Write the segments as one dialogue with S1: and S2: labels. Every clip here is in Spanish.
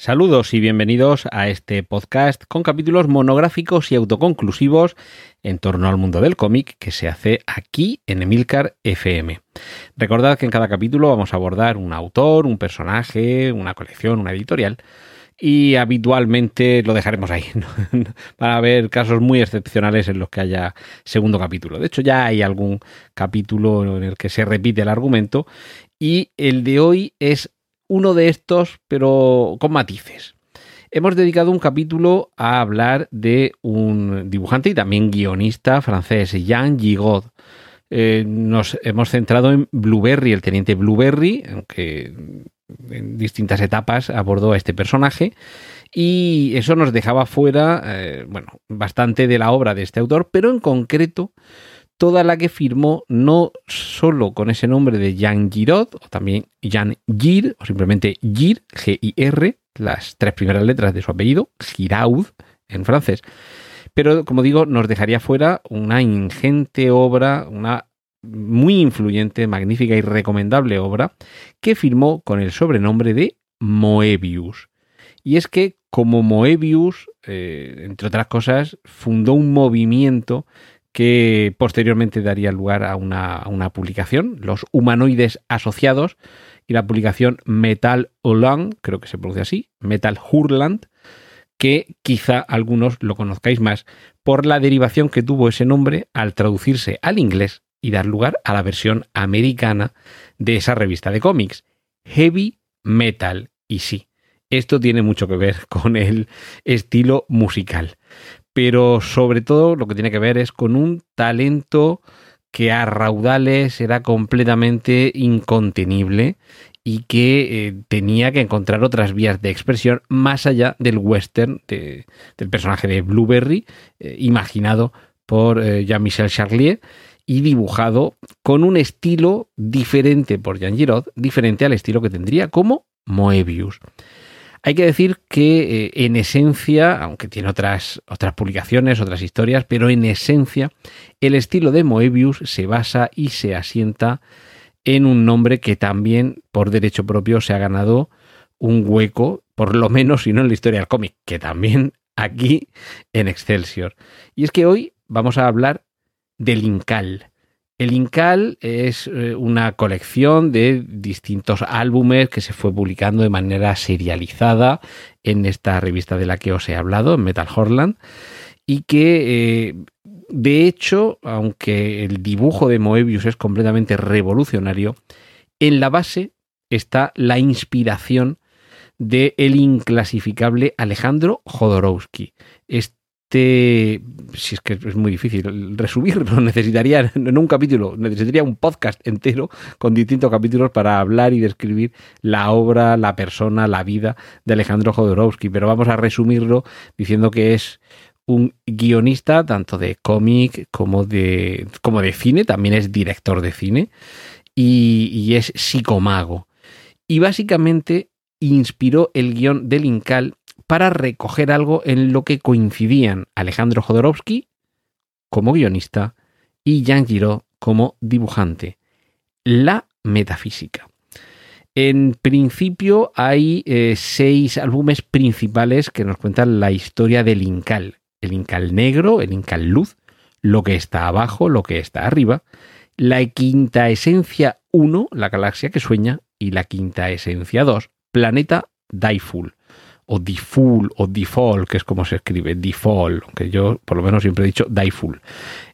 S1: Saludos y bienvenidos a este podcast con capítulos monográficos y autoconclusivos en torno al mundo del cómic que se hace aquí en Emilcar FM. Recordad que en cada capítulo vamos a abordar un autor, un personaje, una colección, una editorial y habitualmente lo dejaremos ahí para ver casos muy excepcionales en los que haya segundo capítulo. De hecho ya hay algún capítulo en el que se repite el argumento y el de hoy es uno de estos, pero con matices. Hemos dedicado un capítulo a hablar de un dibujante y también guionista francés, Jean Gigot. Eh, nos hemos centrado en Blueberry, el teniente Blueberry, aunque en distintas etapas abordó a este personaje. Y eso nos dejaba fuera, eh, bueno, bastante de la obra de este autor, pero en concreto toda la que firmó no solo con ese nombre de Jean Giraud, o también Jean Gir, o simplemente Gir, G-I-R, las tres primeras letras de su apellido, Giraud, en francés. Pero, como digo, nos dejaría fuera una ingente obra, una muy influyente, magnífica y recomendable obra, que firmó con el sobrenombre de Moebius. Y es que, como Moebius, eh, entre otras cosas, fundó un movimiento que posteriormente daría lugar a una, publicación, Los Humanoides Asociados, y la publicación Metal Holland, creo que se pronuncia así, Metal Hurland, que quizá algunos lo conozcáis más por la derivación que tuvo ese nombre al traducirse al inglés y dar lugar a la versión americana de esa revista de cómics, Heavy Metal. Y sí, esto tiene mucho que ver con el estilo musical pero sobre todo lo que tiene que ver es con un talento que a raudales era completamente incontenible y que eh, tenía que encontrar otras vías de expresión más allá del western del personaje de Blueberry, eh, imaginado por eh, Jean-Michel Charlier y dibujado con un estilo diferente por Jean Giraud, diferente al estilo que tendría como Moebius. Hay que decir que eh, en esencia, aunque tiene otras, otras publicaciones, otras historias, pero en esencia el estilo de Moebius se basa y se asienta en un nombre que también por derecho propio se ha ganado un hueco, por lo menos si no en la historia del cómic, que también aquí en Excelsior. Y es que hoy vamos a hablar del Incal. El Incal es eh, una colección de distintos álbumes que se fue publicando de manera serializada en esta revista de la que os he hablado, en Metal Horland, y que eh, de hecho, aunque el dibujo de Moebius es completamente revolucionario, en la base está la inspiración de el inclasificable Alejandro Jodorowsky, este, si es que es muy difícil resumirlo, necesitaría en un capítulo, necesitaría un podcast entero con distintos capítulos para hablar y describir la obra, la persona, la vida de Alejandro Jodorowsky, pero vamos a resumirlo diciendo que es un guionista tanto de cómic como de, como de cine, también es director de cine y, y es psicomago. Y básicamente inspiró el guion del Incal para recoger algo en lo que coincidían Alejandro Jodorowsky como guionista y Jean Giraud como dibujante, la metafísica. En principio hay eh, seis álbumes principales que nos cuentan la historia del Incal. El Incal negro, el Incal luz, lo que está abajo, lo que está arriba, la quinta esencia 1, la galaxia que sueña, y la quinta esencia 2, planeta Daiful o o Difol, que es como se escribe, Difol, aunque yo por lo menos siempre he dicho Diful.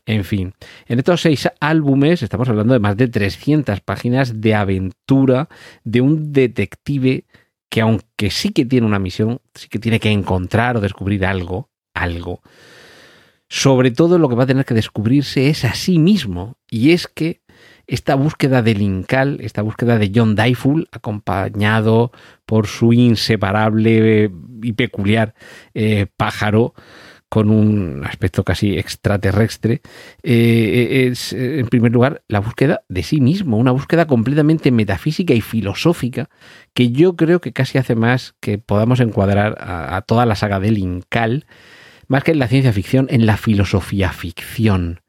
S1: En fin, en estos seis álbumes estamos hablando de más de 300 páginas de aventura de un detective que aunque sí que tiene una misión, sí que tiene que encontrar o descubrir algo, algo, sobre todo lo que va a tener que descubrirse es a sí mismo. Y es que esta búsqueda del Incal, esta búsqueda de John Dayful, acompañado por su inseparable y peculiar eh, pájaro, con un aspecto casi extraterrestre, eh, es en primer lugar la búsqueda de sí mismo, una búsqueda completamente metafísica y filosófica que yo creo que casi hace más que podamos encuadrar a, toda la saga del Incal, más que en la ciencia ficción, en la filosofía ficción.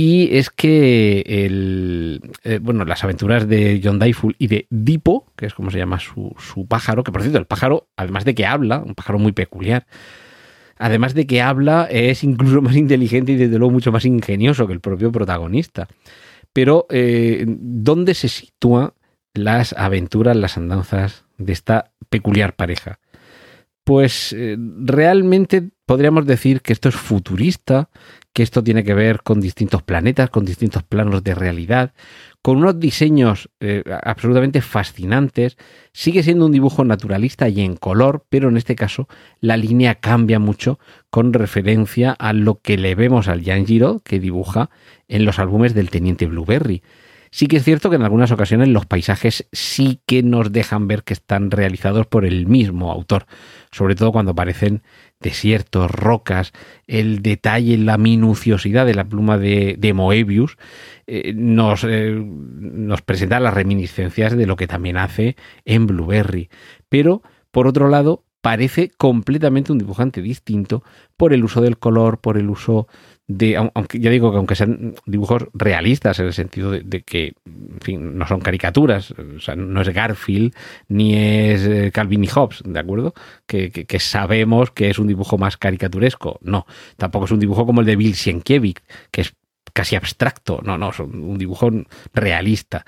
S1: Y es que el, eh, bueno, las aventuras de John Dayful y de Dipo, que es como se llama su, su, pájaro, que por cierto, el pájaro, además de que habla, un pájaro muy peculiar, además de que habla, es incluso más inteligente y desde luego mucho más ingenioso que el propio protagonista. Pero, eh, ¿dónde se sitúan las aventuras, las andanzas de esta peculiar pareja? Pues eh, realmente podríamos decir que esto es futurista, que esto tiene que ver con distintos planetas, con distintos planos de realidad, con unos diseños eh, absolutamente fascinantes. Sigue siendo un dibujo naturalista y en color, pero en este caso la línea cambia mucho con referencia a lo que le vemos al Giro que dibuja en los álbumes del Teniente Blueberry. Sí que es cierto que en algunas ocasiones los paisajes sí que nos dejan ver que están realizados por el mismo autor, sobre todo cuando aparecen desiertos, rocas, el detalle, la minuciosidad de la pluma de, Moebius eh, nos, eh, nos presenta las reminiscencias de lo que también hace en Blueberry. Pero, por otro lado, parece completamente un dibujante distinto por el uso del color, por el uso de, aunque ya digo que aunque sean dibujos realistas en el sentido de, que, en fin, no son caricaturas, o sea, no es Garfield ni es eh, Calvin y Hobbes, ¿de acuerdo? Que, que, sabemos que es un dibujo más caricaturesco. No, tampoco es un dibujo como el de Bill Sienkiewicz, que es casi abstracto. No, no, es un dibujo realista.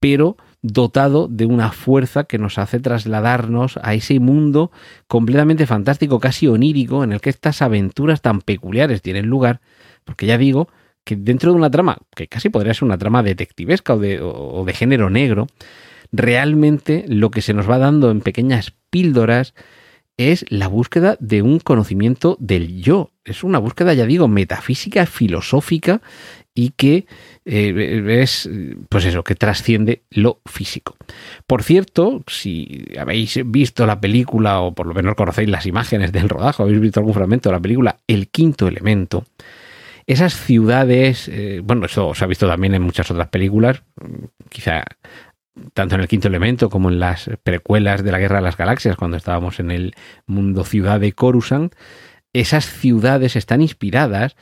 S1: Pero dotado de una fuerza que nos hace trasladarnos a ese mundo completamente fantástico, casi onírico, en el que estas aventuras tan peculiares tienen lugar, porque ya digo que dentro de una trama, que casi podría ser una trama detectivesca o de, género negro, realmente lo que se nos va dando en pequeñas píldoras es la búsqueda de un conocimiento del yo. Es una búsqueda, ya digo, metafísica, filosófica y que eh, es, pues eso, que trasciende lo físico. Por cierto, si habéis visto la película o por lo menos conocéis las imágenes del rodaje, habéis visto algún fragmento de la película El quinto elemento, esas ciudades, eh, bueno, eso se ha visto también en muchas otras películas, quizá tanto en el quinto elemento como en las precuelas de la Guerra de las Galaxias, cuando estábamos en el mundo ciudad de Coruscant, esas ciudades están inspiradas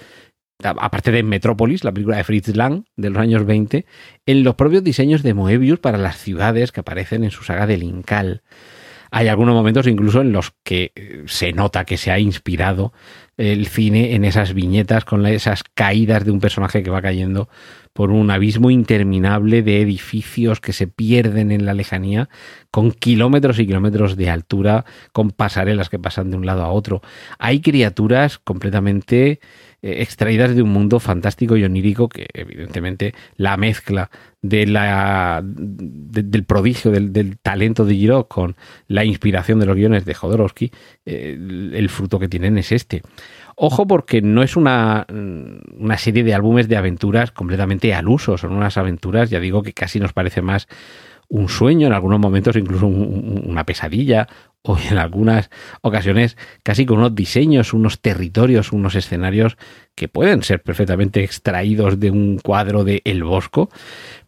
S1: aparte de Metrópolis, la película de Fritz Lang de los años 20, en los propios diseños de Moebius para las ciudades que aparecen en su saga del Incal. Hay algunos momentos incluso en los que eh, se nota que se ha inspirado el cine en esas viñetas con esas caídas de un personaje que va cayendo por un abismo interminable de edificios que se pierden en la lejanía, con kilómetros y kilómetros de altura, con pasarelas que pasan de un lado a otro. Hay criaturas completamente eh, extraídas de un mundo fantástico y onírico que evidentemente la mezcla de la, del prodigio, del, talento de Giro con la inspiración de los guiones de Jodorowsky, eh, el fruto que tienen es este. Ojo porque no es una, una, serie de álbumes de aventuras completamente al uso, son unas aventuras, ya digo, que casi nos parece más un sueño, en algunos momentos incluso una pesadilla, o en algunas ocasiones casi con unos diseños, unos territorios, unos escenarios que pueden ser perfectamente extraídos de un cuadro de El Bosco,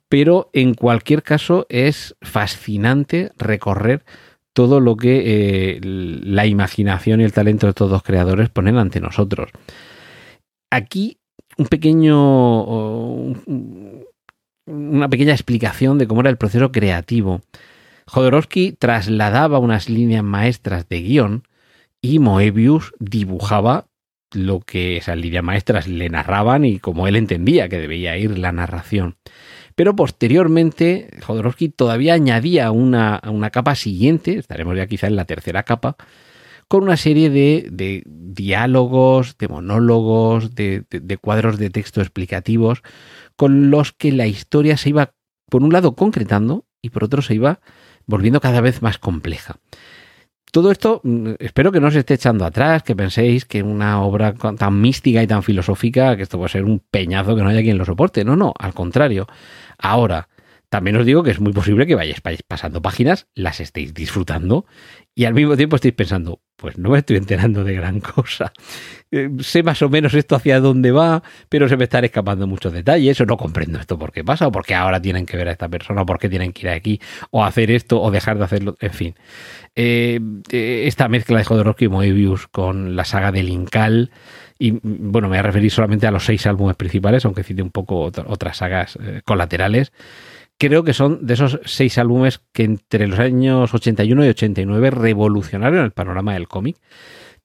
S1: pero en cualquier caso es fascinante recorrer todo lo que eh, la imaginación y el talento de estos dos creadores ponen ante nosotros. Aquí un pequeño una pequeña explicación de cómo era el proceso creativo. Jodorowsky trasladaba unas líneas maestras de guion y Moebius dibujaba lo que esas líneas maestras le narraban y como él entendía que debía ir la narración. Pero posteriormente, Jodorowsky todavía añadía una, una capa siguiente, estaremos ya quizá en la tercera capa, con una serie de, de diálogos, de monólogos, de, de, cuadros de texto explicativos, con los que la historia se iba, por un lado, concretando y por otro se iba volviendo cada vez más compleja. Todo esto mm, espero que no os esté echando atrás, que penséis que una obra tan mística y tan filosófica, que esto puede ser un peñazo que no haya quien lo soporte. No, no, al contrario. Ahora, también os digo que es muy posible que vayáis pasando páginas, las estéis disfrutando y al mismo tiempo estéis pensando, pues no me estoy enterando de gran cosa. Eh, sé más o menos esto hacia dónde va, pero se me están escapando muchos detalles, o no comprendo esto por qué pasa, o por qué ahora tienen que ver a esta persona, o por qué tienen que ir aquí, o hacer esto, o dejar de hacerlo, en fin. Eh, eh, esta mezcla de Jodorowsky y Moebius con la saga del Incal, y bueno, me voy a referir solamente a los seis álbumes principales, aunque cite un poco otras sagas colaterales creo que son de esos seis álbumes que entre los años 81 y 89 revolucionaron el panorama del cómic,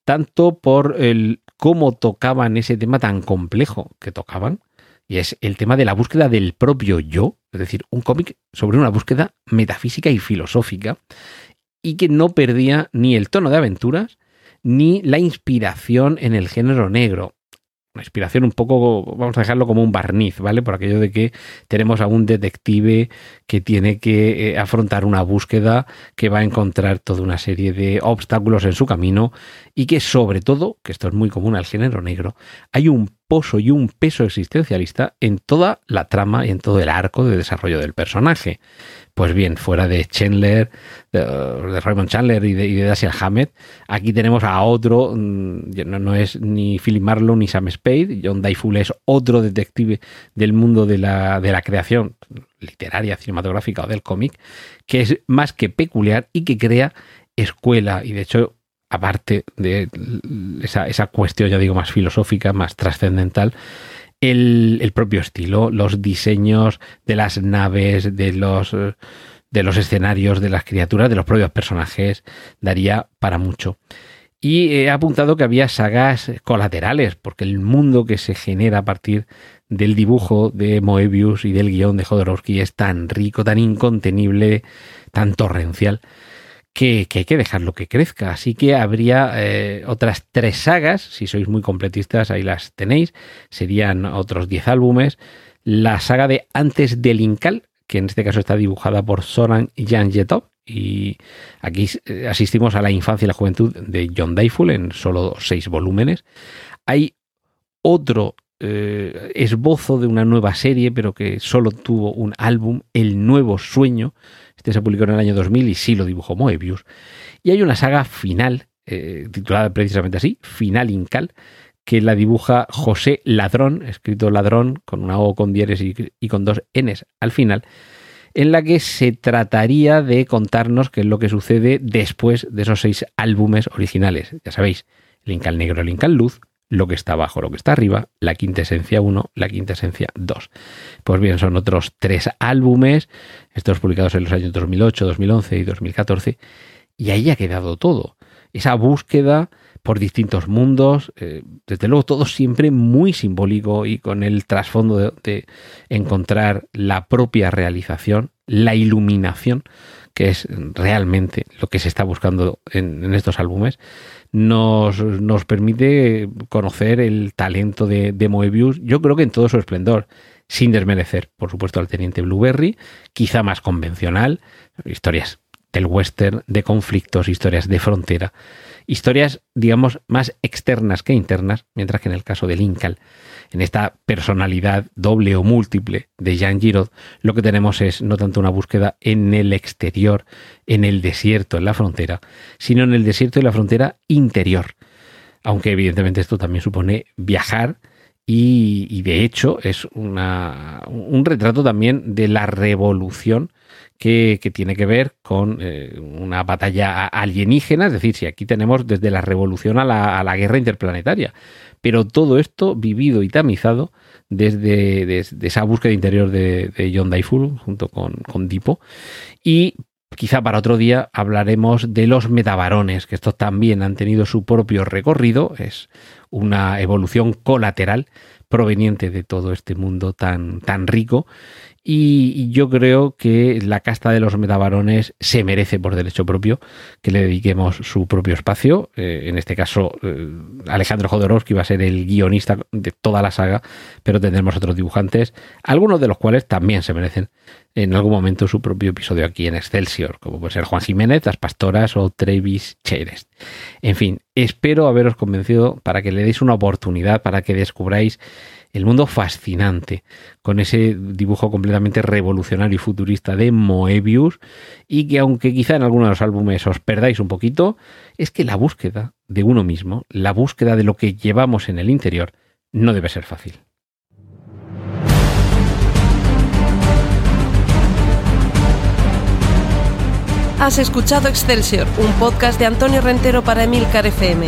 S1: tanto por el cómo tocaban ese tema tan complejo que tocaban, y es el tema de la búsqueda del propio yo, es decir, un cómic sobre una búsqueda metafísica y filosófica, y que no perdía ni el tono de aventuras, ni la inspiración en el género negro inspiración un poco, vamos a dejarlo como un barniz, ¿vale? Por aquello de que tenemos a un detective que tiene que eh, afrontar una búsqueda, que va a encontrar toda una serie de obstáculos en su camino y que sobre todo, que esto es muy común al género negro, hay un pozo y un peso existencialista en toda la trama y en todo el arco de desarrollo del personaje. Pues bien, fuera de Chandler, de, Raymond Chandler y de, y de Hammett, aquí tenemos a otro, mm, no, es ni Philip Marlowe ni Sam Spade, John Dayful es otro detective del mundo de la, de la creación literaria, cinematográfica o del cómic, que es más que peculiar y que crea escuela y de hecho aparte de esa, esa, cuestión, ya digo, más filosófica, más trascendental, el, propio estilo, los diseños de las naves, de los, de los escenarios, de las criaturas, de los propios personajes, daría para mucho. Y he apuntado que había sagas colaterales, porque el mundo que se genera a partir del dibujo de Moebius y del guion de Jodorowsky es tan rico, tan incontenible, tan torrencial, que, hay que dejarlo que crezca. Así que habría eh, otras tres sagas, si sois muy completistas, ahí las tenéis. Serían otros diez álbumes. La saga de Antes del Incal, que en este caso está dibujada por Soran Janjetov. Y aquí eh, asistimos a la infancia y la juventud de John Dayful en solo seis volúmenes. Hay otro eh, esbozo de una nueva serie, pero que solo tuvo un álbum, El Nuevo Sueño, se publicó en el año 2000 y sí lo dibujó Moebius. Y hay una saga final, eh, titulada precisamente así, Final Incal, que la dibuja José Ladrón, escrito Ladrón con una O con dieres y, con dos Ns al final, en la que se trataría de contarnos qué es lo que sucede después de esos seis álbumes originales. Ya sabéis, el Incal Negro, el Incal Luz, lo que está abajo, lo que está arriba, la quinta esencia 1, la quinta esencia 2. Pues bien, son otros tres álbumes, estos publicados en los años 2008, 2011 y 2014, y ahí ha quedado todo. Esa búsqueda por distintos mundos, eh, desde luego todo siempre muy simbólico y con el trasfondo de, encontrar la propia realización, la iluminación, que es realmente lo que se está buscando en estos álbumes nos, nos permite conocer el talento de, de, Moebius, yo creo que en todo su esplendor, sin desmerecer, por supuesto, al teniente Blueberry, quizá más convencional, historias del western, de conflictos, historias de frontera, historias, digamos, más externas que internas, mientras que en el caso del Incal en esta personalidad doble o múltiple de Jean Giraud, lo que tenemos es no tanto una búsqueda en el exterior, en el desierto, en la frontera, sino en el desierto y la frontera interior. Aunque evidentemente esto también supone viajar y, de hecho es una, un retrato también de la revolución que, tiene que ver con eh, una batalla alienígena, es decir, si aquí tenemos desde la revolución a la, a la guerra interplanetaria, pero todo esto vivido y tamizado desde, esa búsqueda interior de, John Dayful junto con, con Dipo. Y quizá para otro día hablaremos de los metabarones, que estos también han tenido su propio recorrido, es una evolución colateral proveniente de todo este mundo tan, tan rico y yo creo que la casta de los metabarones se merece por derecho propio que le dediquemos su propio espacio. Eh, en este caso, eh, Alejandro Jodorowsky va a ser el guionista de toda la saga, pero tendremos otros dibujantes, algunos de los cuales también se merecen en algún momento su propio episodio aquí en Excelsior, como puede ser Juan Jiménez, Las Pastoras o Travis Cheres. En fin, espero haberos convencido para que le deis una oportunidad, para que descubráis el mundo fascinante, con ese dibujo completamente revolucionario y futurista de Moebius, y que aunque quizá en algunos de los álbumes os perdáis un poquito, es que la búsqueda de uno mismo, la búsqueda de lo que llevamos en el interior, no debe ser fácil.
S2: Has escuchado Excelsior, un podcast de Antonio Rentero para Emilcar FM.